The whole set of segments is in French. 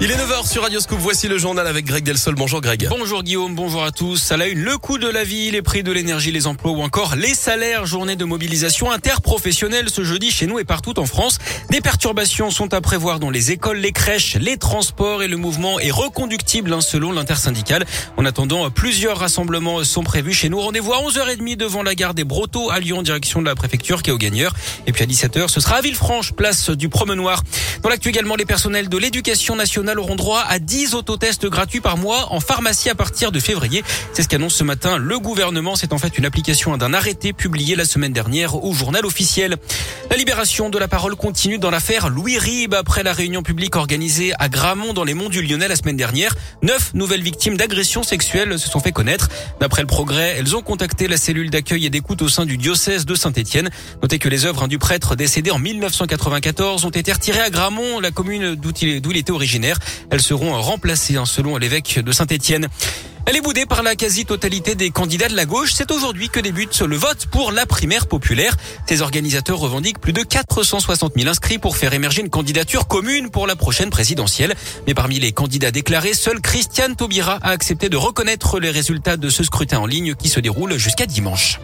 Il est 9h sur Radio Scoop. Voici le journal avec Greg Delsol. Bonjour Greg. Bonjour Guillaume, bonjour à tous. À la une, le coût de la vie, les prix de l'énergie, les emplois ou encore les salaires. Journée de mobilisation interprofessionnelle ce jeudi chez nous et partout en France. Des perturbations sont à prévoir dans les écoles, les crèches, les transports et le mouvement est reconductible hein, selon l'intersyndicale. En attendant, plusieurs rassemblements sont prévus chez nous. Rendez-vous à 11h30 devant la gare des Brotteaux à Lyon, direction de la préfecture qui est au gagneur. Et puis à 17h, ce sera à Villefranche, place du Promenoir. Dans l'actu également, les personnels de l'éducation nationale auront droit à 10 autotests gratuits par mois en pharmacie à partir de février. C'est ce qu'annonce ce matin le gouvernement. C'est en fait une application d'un arrêté publié la semaine dernière au journal officiel. La libération de la parole continue dans l'affaire Louis Ribes après la réunion publique organisée à Gramont dans les monts du Lyonnais la semaine dernière. Neuf nouvelles victimes d'agressions sexuelles se sont fait connaître. D'après le progrès, elles ont contacté la cellule d'accueil et d'écoute au sein du diocèse de Saint-Étienne. Notez que les œuvres du prêtre décédé en 1994 ont été retirées à Gramont, la commune d'où il, était originaire. Elles seront remplacées hein, selon l'évêque de Saint-Étienne. Elle est boudée par la quasi-totalité des candidats de la gauche. C'est aujourd'hui que débute le vote pour la primaire populaire. Ces organisateurs revendiquent plus de 460 000 inscrits pour faire émerger une candidature commune pour la prochaine présidentielle. Mais parmi les candidats déclarés, seul Christiane Taubira a accepté de reconnaître les résultats de ce scrutin en ligne qui se déroule jusqu'à dimanche.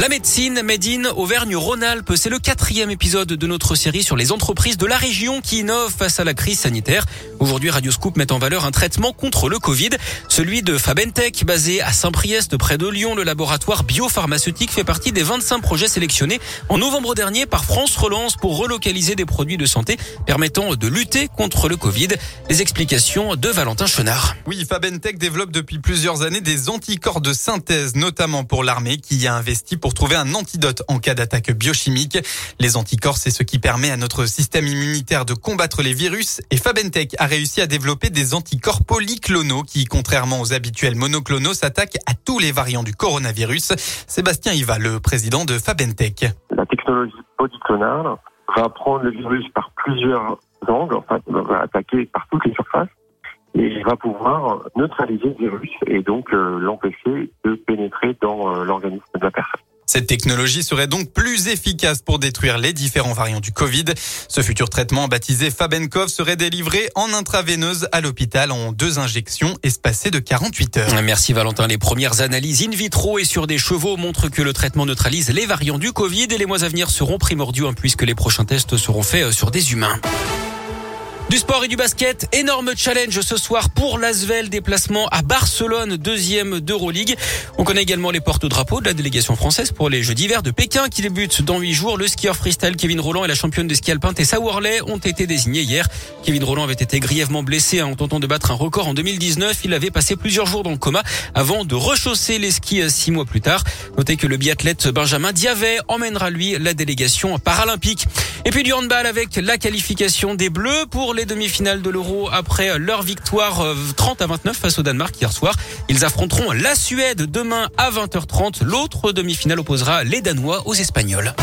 La médecine Made in Auvergne-Rhône-Alpes, c'est le quatrième épisode de notre série sur les entreprises de la région qui innovent face à la crise sanitaire. Aujourd'hui, Radio Scoop met en valeur un traitement contre le Covid, celui de Fabentech, basé à Saint-Priest, près de Lyon. Le laboratoire biopharmaceutique fait partie des 25 projets sélectionnés en novembre dernier par France Relance pour relocaliser des produits de santé permettant de lutter contre le Covid. Les explications de Valentin Chenard. Oui, Fabentech développe depuis plusieurs années des anticorps de synthèse, notamment pour l'armée qui y a investi pour trouver un antidote en cas d'attaque biochimique. Les anticorps, c'est ce qui permet à notre système immunitaire de combattre les virus et Fabentech a réussi à développer des anticorps polyclonaux qui, contrairement aux habituels monoclonaux, s'attaquent à tous les variants du coronavirus. Sébastien Iva, le président de Fabentech. La technologie polyclonale va prendre le virus par plusieurs angles, enfin, va attaquer par toutes les surfaces et va pouvoir neutraliser le virus et donc euh, l'empêcher de pénétrer dans euh, l'organisme de la personne. Cette technologie serait donc plus efficace pour détruire les différents variants du Covid. Ce futur traitement baptisé Fabenkov serait délivré en intraveineuse à l'hôpital en deux injections espacées de 48 heures. Merci Valentin. Les premières analyses in vitro et sur des chevaux montrent que le traitement neutralise les variants du Covid et les mois à venir seront primordiaux hein, puisque les prochains tests seront faits euh, sur des humains. Du sport et du basket, énorme challenge ce soir pour l'Asvel, déplacement à Barcelone, deuxième d'Euroleague. On connaît également les porte-drapeaux de la délégation française pour les Jeux d'hiver de Pékin qui débutent dans huit jours. Le skieur freestyle Kevin Roland et la championne de ski alpin Tessa Worley ont été désignés hier. Kevin Roland avait été grièvement blessé en tentant de battre un record en 2019. Il avait passé plusieurs jours dans le coma avant de rechausser les skis euh, six mois plus tard. Notez que le biathlète Benjamin Diavet emmènera lui la délégation paralympique. Et puis du handball avec la qualification des Bleus pour les demi-finales de l'Euro après leur victoire 30 euh, à 29 face au Danemark hier soir. Ils affronteront la Suède demain à 20h30. L'autre demi-finale opposera les Danois aux Espagnols.